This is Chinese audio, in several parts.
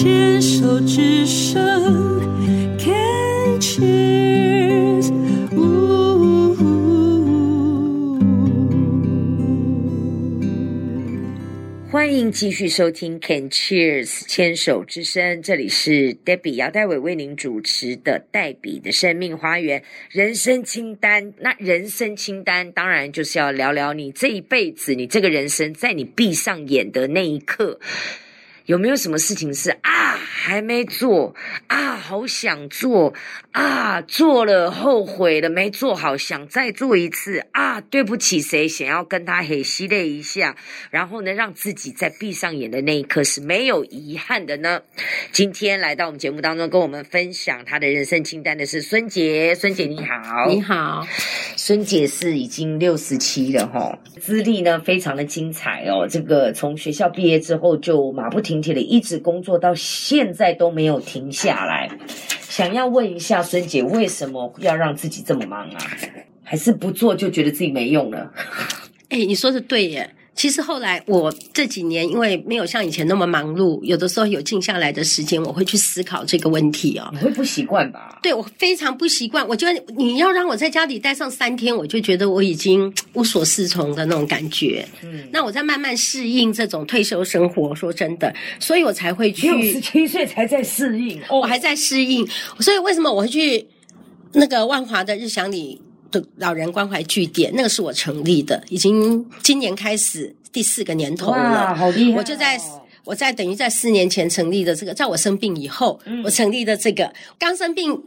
牵手之声，Can cheers。欢迎继续收听 Can Cheers 牵手之声，这里是 Debbie 姚代伟为您主持的黛比的生命花园人生清单。那人生清单当然就是要聊聊你这一辈子，你这个人生，在你闭上眼的那一刻。有没有什么事情是啊还没做啊好想做啊做了后悔了没做好想再做一次啊对不起谁想要跟他嘿吸泪一下，然后呢让自己在闭上眼的那一刻是没有遗憾的呢？今天来到我们节目当中跟我们分享他的人生清单的是孙杰，孙杰你好，你好，孙杰是已经六十七了哈，资历呢非常的精彩哦，这个从学校毕业之后就马不停一直工作到现在都没有停下来。想要问一下孙姐，为什么要让自己这么忙啊？还是不做就觉得自己没用了？哎、你说的对耶。其实后来我这几年因为没有像以前那么忙碌，有的时候有静下来的时间，我会去思考这个问题哦。你会不习惯吧？对我非常不习惯，我觉得你要让我在家里待上三天，我就觉得我已经无所适从的那种感觉。嗯，那我在慢慢适应这种退休生活，说真的，所以我才会去。六十七岁才在适应，哦我还在适应，所以为什么我会去那个万华的日祥里的老人关怀据点？那个是我成立的，已经今年开始第四个年头哇，了。好厉害哦！我就在我在等于在四年前成立的这个，在我生病以后，我成立的这个。刚生病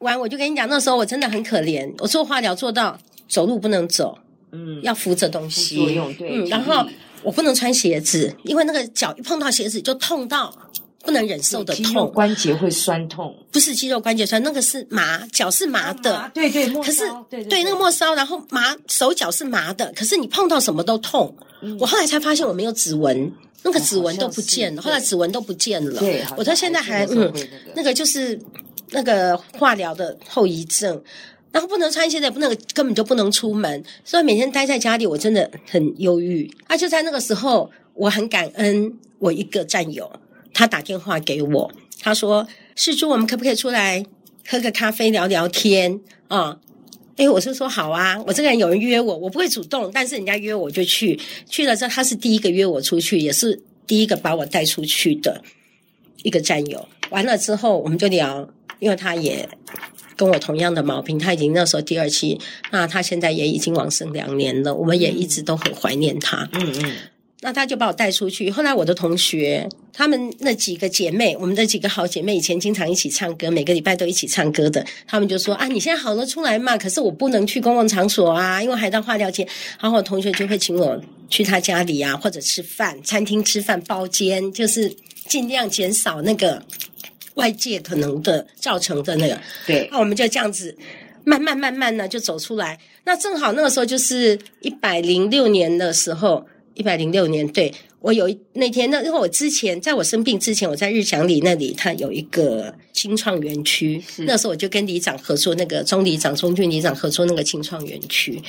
完，我就跟你讲，那时候我真的很可怜，我做化疗做到走路不能走，嗯要扶着东西，作用对嗯，然后我不能穿鞋子，因为那个脚一碰到鞋子就痛到不能忍受的肌肉痛。关节会酸痛不是肌肉关节酸，那个是麻，脚是麻的。啊对对，末可是梢对对那个末梢，然后麻手脚是麻的，可是你碰到什么都痛。我后来才发现我没有指纹，那个指纹都不见了，后来指纹都不见了。对我到现在还嗯那个，那个就是那个化疗的后遗症。然后不能穿鞋子，也不能根本就不能出门，所以每天待在家里，我真的很忧郁。啊，就在那个时候，我很感恩我一个战友，他打电话给我，他说：“世珠，我们可不可以出来喝个咖啡聊聊天啊？”哎，我是说好啊，我这个人有人约我，我不会主动，但是人家约我就去。去了之后，他是第一个约我出去，也是第一个把我带出去的一个战友。完了之后，我们就聊，因为他也跟我同样的毛病，他已经那时候第二期，那他现在也已经往生两年了，我们也一直都很怀念他。嗯嗯，那他就把我带出去。后来我的同学，他们那几个姐妹，我们的几个好姐妹，以前经常一起唱歌，每个礼拜都一起唱歌的，他们就说啊，你现在好了出来嘛，可是我不能去公共场所啊，因为还到化疗节。然后我同学就会请我去他家里啊，或者吃饭，餐厅吃饭包间，就是尽量减少那个外界可能的造成的那个。对，那我们就这样子慢慢慢慢呢就走出来。那正好那个时候就是一百零六年的时候，一百零六年，对我有一那天那因为我之前在我生病之前，我在日祥里那里，它有一个清创园区，那时候我就跟里长合作，那个钟里长、钟俊里长合作那个清创园区。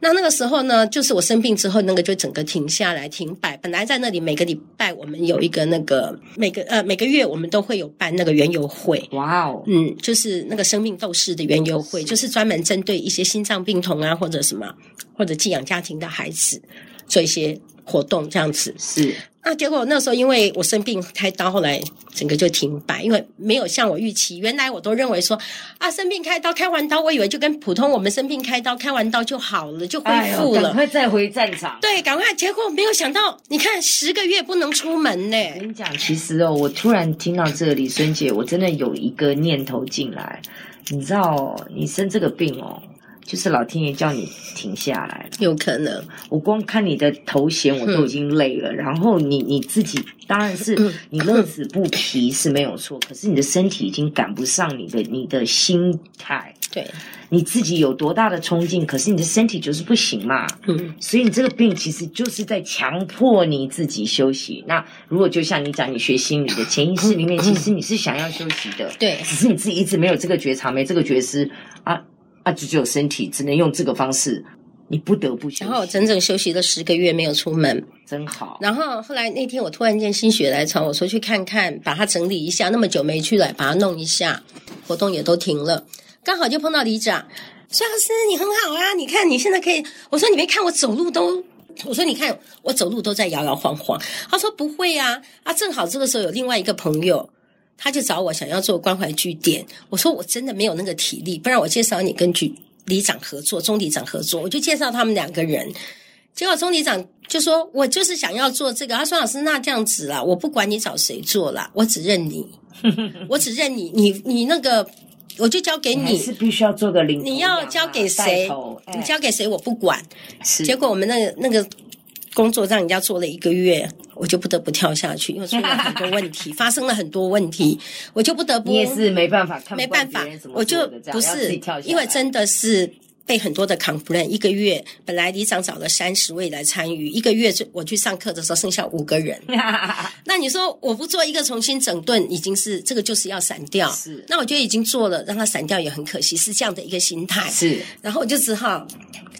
那那个时候呢，就是我生病之后，那个就整个停下来停摆。本来在那里每个礼拜我们有一个那个每个呃每个月我们都会有办那个园游会，哇哦，嗯，就是那个生命斗士的园游会，就是专门针对一些心脏病童啊，或者什么，或者寄养家庭的孩子做一些活动这样子。是那结果那时候因为我生病开刀，后来整个就停摆，因为没有像我预期。原来我都认为说啊，生病开刀开完刀，我以为就跟普通我们生病开刀开完刀就好了，就恢复了。赶快再回战场。对，赶快！结果没有想到，你看十个月不能出门呢。我跟你讲，其实哦，我突然听到这里，孙姐，我真的有一个念头进来，你知道哦，你生这个病哦，就是老天爷叫你停下来了。有可能，我光看你的头衔，我都已经累了。然后你你自己，当然是你乐此不疲是没有错，可是你的身体已经赶不上你的你的心态。对，你自己有多大的冲劲，可是你的身体就是不行嘛。嗯，所以你这个病其实就是在强迫你自己休息。那如果就像你讲，你学心理的潜意识里面，其实你是想要休息的，对只是你自己一直没有这个觉察，没这个觉知啊啊，就只有身体只能用这个方式你不得不休息，然后我整整休息了十个月没有出门。真好。然后后来那天我突然间心血来潮，我说去看看，把它整理一下。那么久没去了，把它弄一下，活动也都停了。刚好就碰到李长，孙老师你很好啊，你看你现在可以。我说你没看我走路都，我说你看我走路都在摇摇晃晃。他说不会啊，啊正好这个时候有另外一个朋友，他就找我想要做关怀据点。我说我真的没有那个体力，不然我介绍你跟局里长合作，钟里长合作，我就介绍他们两个人。结果钟里长就说：“我就是想要做这个。”他说：“老师，那这样子啦，我不管你找谁做啦，我只认你，我只认你，你你那个，我就交给你。你是必须要做个领头你要交给谁你交给谁？我不管。是结果我们那个那个工作让人家做了一个月，我就不得不跳下去，因为出了很多问题，发生了很多问题，我就不得不你也是没办法，看没办法我就不是因为真的是。被很多的 complain，一个月本来里长找了三十位来参与，一个月就我去上课的时候剩下五个人。那你说我不做一个重新整顿，已经是这个就是要散掉。是那我觉得已经做了，让它散掉也很可惜，是这样的一个心态。是然后我就只好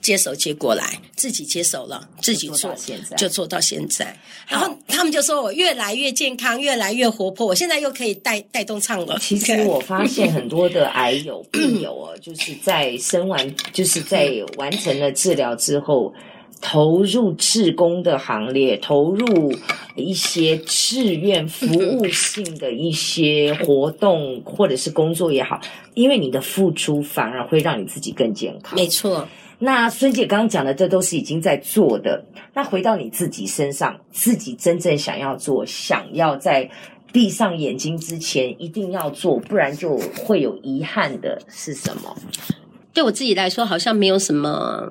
接手接过来，自己接手了，自己做做现在就做到现在。然后他们就说我越来越健康，越来越活泼，我现在又可以带带动唱了。其实我发现很多的癌友病友哦，就是在生完，就是在完成了治疗之后，投入志工的行列，投入一些志愿服务性的一些活动或者是工作也好，因为你的付出反而会让你自己更健康。没错，那孙姐刚刚讲的，这都是已经在做的。那回到你自己身上，自己真正想要做，想要在闭上眼睛之前一定要做，不然就会有遗憾的是什么？对我自己来说好像没有什么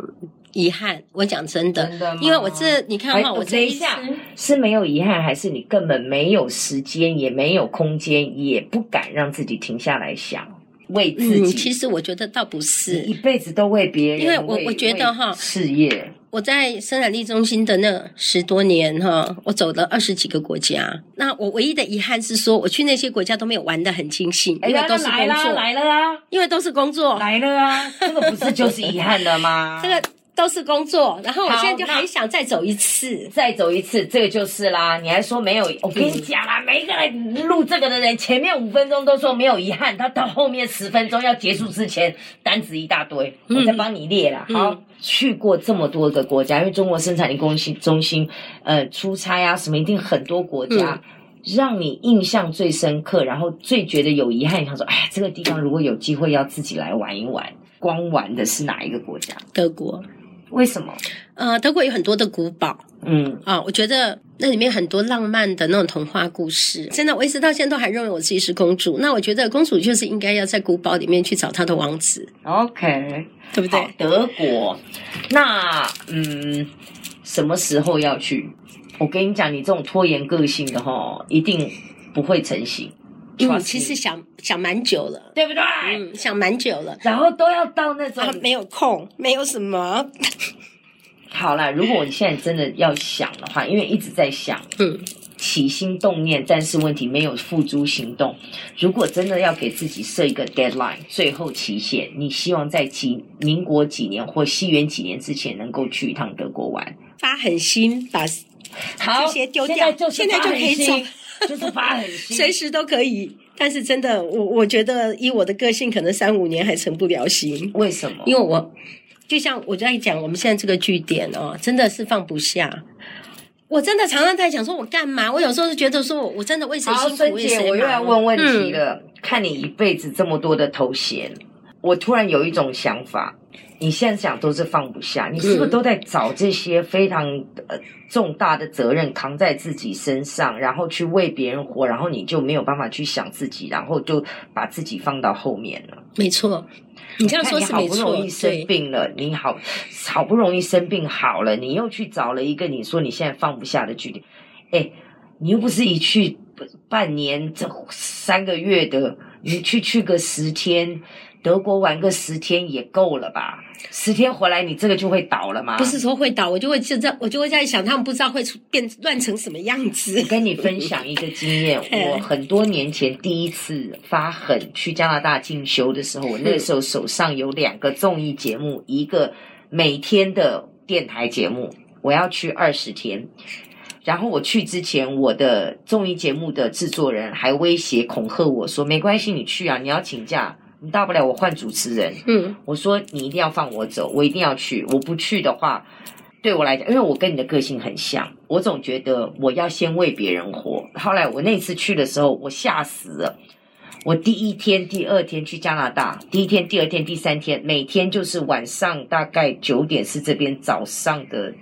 遗憾。我讲真的，真的因为我这你看我这一下是没有遗憾，还是你根本没有时间，也没有空间，也不敢让自己停下来想为自嗯，己？其实我觉得倒不是一，辈子都为别人，因为我我觉得哈事业我在生产力中心的那十多年哈，我走了二十几个国家。那我唯一的遗憾是说，我去那些国家都没有玩得很尽兴，因为都是工作，来了啊，因为都是工作，来了啊，这个不是就是遗憾了吗？这个都是工作。然后我现在就那很想再走一次。再走一次，这个就是啦。你还说没有？我跟你讲啦，每一个人录这个的人，前面五分钟都说没有遗憾，他到后面十分钟要结束之前，单子一大堆，我再帮你列啦。嗯好，去过这么多个国家，因为中国生产力中心中心，呃，出差啊什么，一定很多国家。让你印象最深刻，然后最觉得有遗憾，想说，哎，这个地方如果有机会要自己来玩一玩，光玩的是哪一个国家？德国，为什么？呃，德国有很多的古堡嗯，啊，我觉得那里面很多浪漫的那种童话故事。真的，我一直到现在都还认为我自己是公主。那我觉得公主就是应该要在古堡里面去找她的王子，OK，对不好对？，德国，那嗯，什么时候要去？我跟你讲，你这种拖延个性的哈，一定不会成型。嗯，Trust 其实想想蛮久了，对不对？嗯，想蛮久了。然后都要到那种、啊，没有空，没有什么，好啦，如果你现在真的要想的话，因为一直在想，嗯，起心动念，但是问题没有付诸行动。如果真的要给自己设一个 deadline，最后期限，你希望在几民国几年或西元几年之前能够去一趟德国玩？发狠心把好，这些丢掉现在就现在就可以发狠心就是发狠心。随时都可以。但是真的，我我觉得以我的个性，可能三五年还成不了型，为什么？因为我就像我在讲，我们现在这个据点哦，真的是放不下。我真的常常在想，说我干嘛？我有时候是觉得说我我真的为谁好，辛苦为孙姐，我又。要问问题嗯了。看你一辈子这么多的头衔，我突然有一种想法，你现在想都是放不下，你是不是嗯都在找这些非常呃重大的责任扛在自己身上，然后去为别人活，然后你就没有办法去想自己，然后就把自己放到后面了？没错，你这样说是没错不容易，生，病了，你好好不容易生病好了，你又去找了一个你说你现在放不下的距离，哎，你又不是一去半年这三个月的，你去去个十天，德国玩个十天也够了吧？十天回来你这个就会倒了吗？不是说会倒，我就会就在我就会在想，他们不知道会出变乱成什么样子。我跟你分享一个经验，嗯我 很多年前第一次发狠去加拿大进修的时候，我那个时候手上有两个综艺节目，一个每天的电台节目，我要去二十天。然后我去之前，我的综艺节目的制作人还威胁恐吓我说：“没关系，你去啊，你要请假，你大不了我换主持人。”嗯，我说：“你一定要放我走，我一定要去。我不去的话，对我来讲，因为我跟你的个性很像，我总觉得我要先为别人活。后来我那次去的时候，我吓死了。我第一天、第二天去加拿大，第一天、第二天、第三天，每天就是晚上大概九点是这边早上的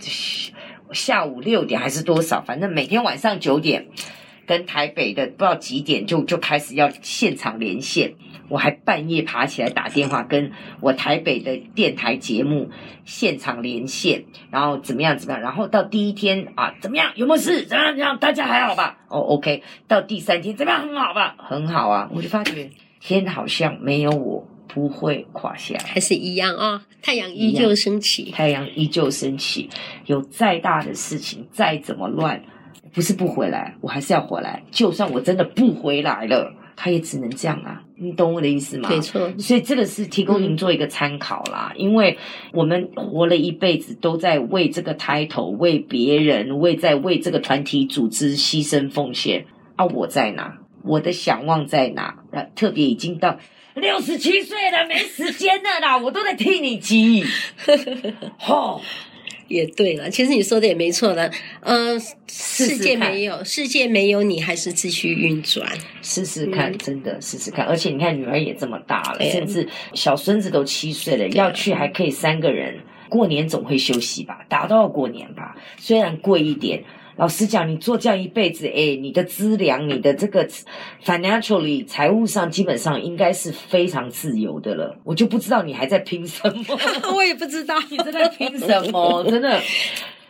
下午六点还是多少，反正每天晚上九点，跟台北的不知道几点就就开始要现场连线。我还半夜爬起来打电话跟我台北的电台节目现场连线，然后怎么样怎么样，然后到第一天啊怎么样有没有事怎么样怎么样大家还好吧？哦 OK，到第三天怎么样很好吧？很好啊，我就发觉天好像没有我不会垮下来。还是一样啊、太阳依旧升起。太阳依旧升起，有再大的事情，再怎么乱，不是不回来，我还是要回来。就算我真的不回来了，他也只能这样啊，你懂我的意思吗？没错，所以这个是提供您做一个参考啦，因为我们活了一辈子都在为这个 title、为别人、为在为这个团体组织牺牲奉献啊，我在哪？我的想望在哪？啊，特别已经到六十七岁了，没时间了啦，我都在替你急。吼、也对了，其实你说的也没错的。呃，世界没有，世界没有你，还是继续运转。试试看，嗯真的试试看。而且你看，女儿也这么大了，甚至小孙子都七岁了，要去还可以三个人。过年总会休息吧，打到过年吧，虽然贵一点。老实讲，你做这样一辈子，哎，你的资粮，你的这个 financially 财务上，基本上应该是非常自由的了。我就不知道你还在拼什么，我也不知道，你在在拼什么？真的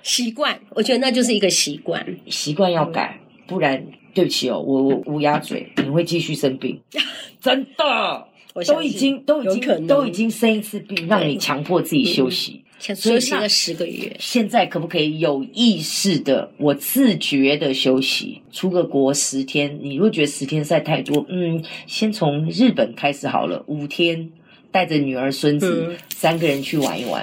习惯，我觉得那就是一个习惯。习惯要改，不然对不起哦，我我乌鸦嘴，你会继续生病，真的。我都已经都已经都已经生一次病，让你强迫自己休息。休息了十个月，现在可不可以有意识的，我自觉的休息？出个国十天，你如果觉得十天实在太多，嗯，先从日本开始好了，五天，带着女儿孙子、嗯。三个人去玩一玩，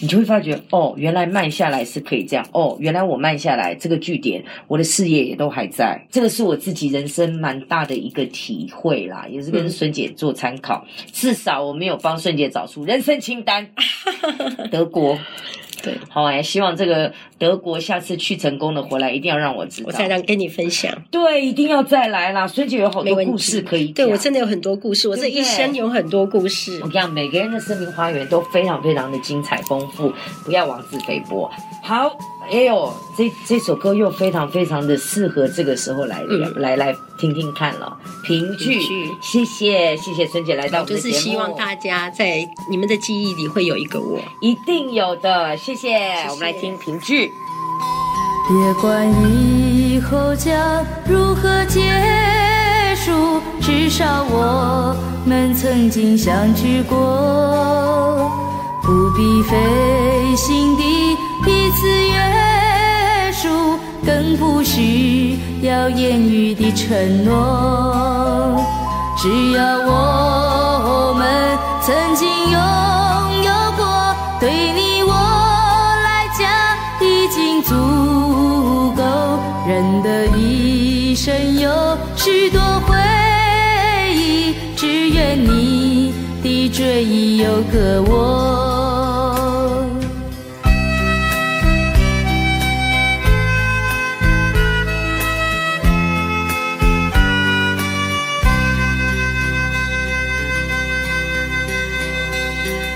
你就会发觉，哦，原来慢下来是可以这样，哦，原来我慢下来这个据点，我的事业也都还在，这个是我自己人生蛮大的一个体会啦，也是跟嗯孙姐做参考，至少我没有帮孙姐找出人生清单，德国。对，好哎，希望这个德国下次去成功的回来，一定要让我知道。我再让跟你分享。对，一定要再来啦！孙姐有好多故事可以讲。对我真的有很多故事，我这一生有很多故事我。讲每个人的生命花园都非常非常的精彩丰富，不要妄自菲薄。好，哎呦，这这首歌又非常非常的适合这个时候来、嗯来来听听看了。评剧谢谢谢谢孙姐来到我们就是的节目，希望大家在你们的记忆里会有一个我。一定有的，谢谢。我们来听评剧。别管以后将如何结束，至少我们曾经相聚过，不必费心地彼此约束，更不需要言语的承诺。只要我们曾经拥有过，对你我来讲已经足够。人的一生有许多回忆，只愿你的追忆有个我。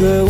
个我。别管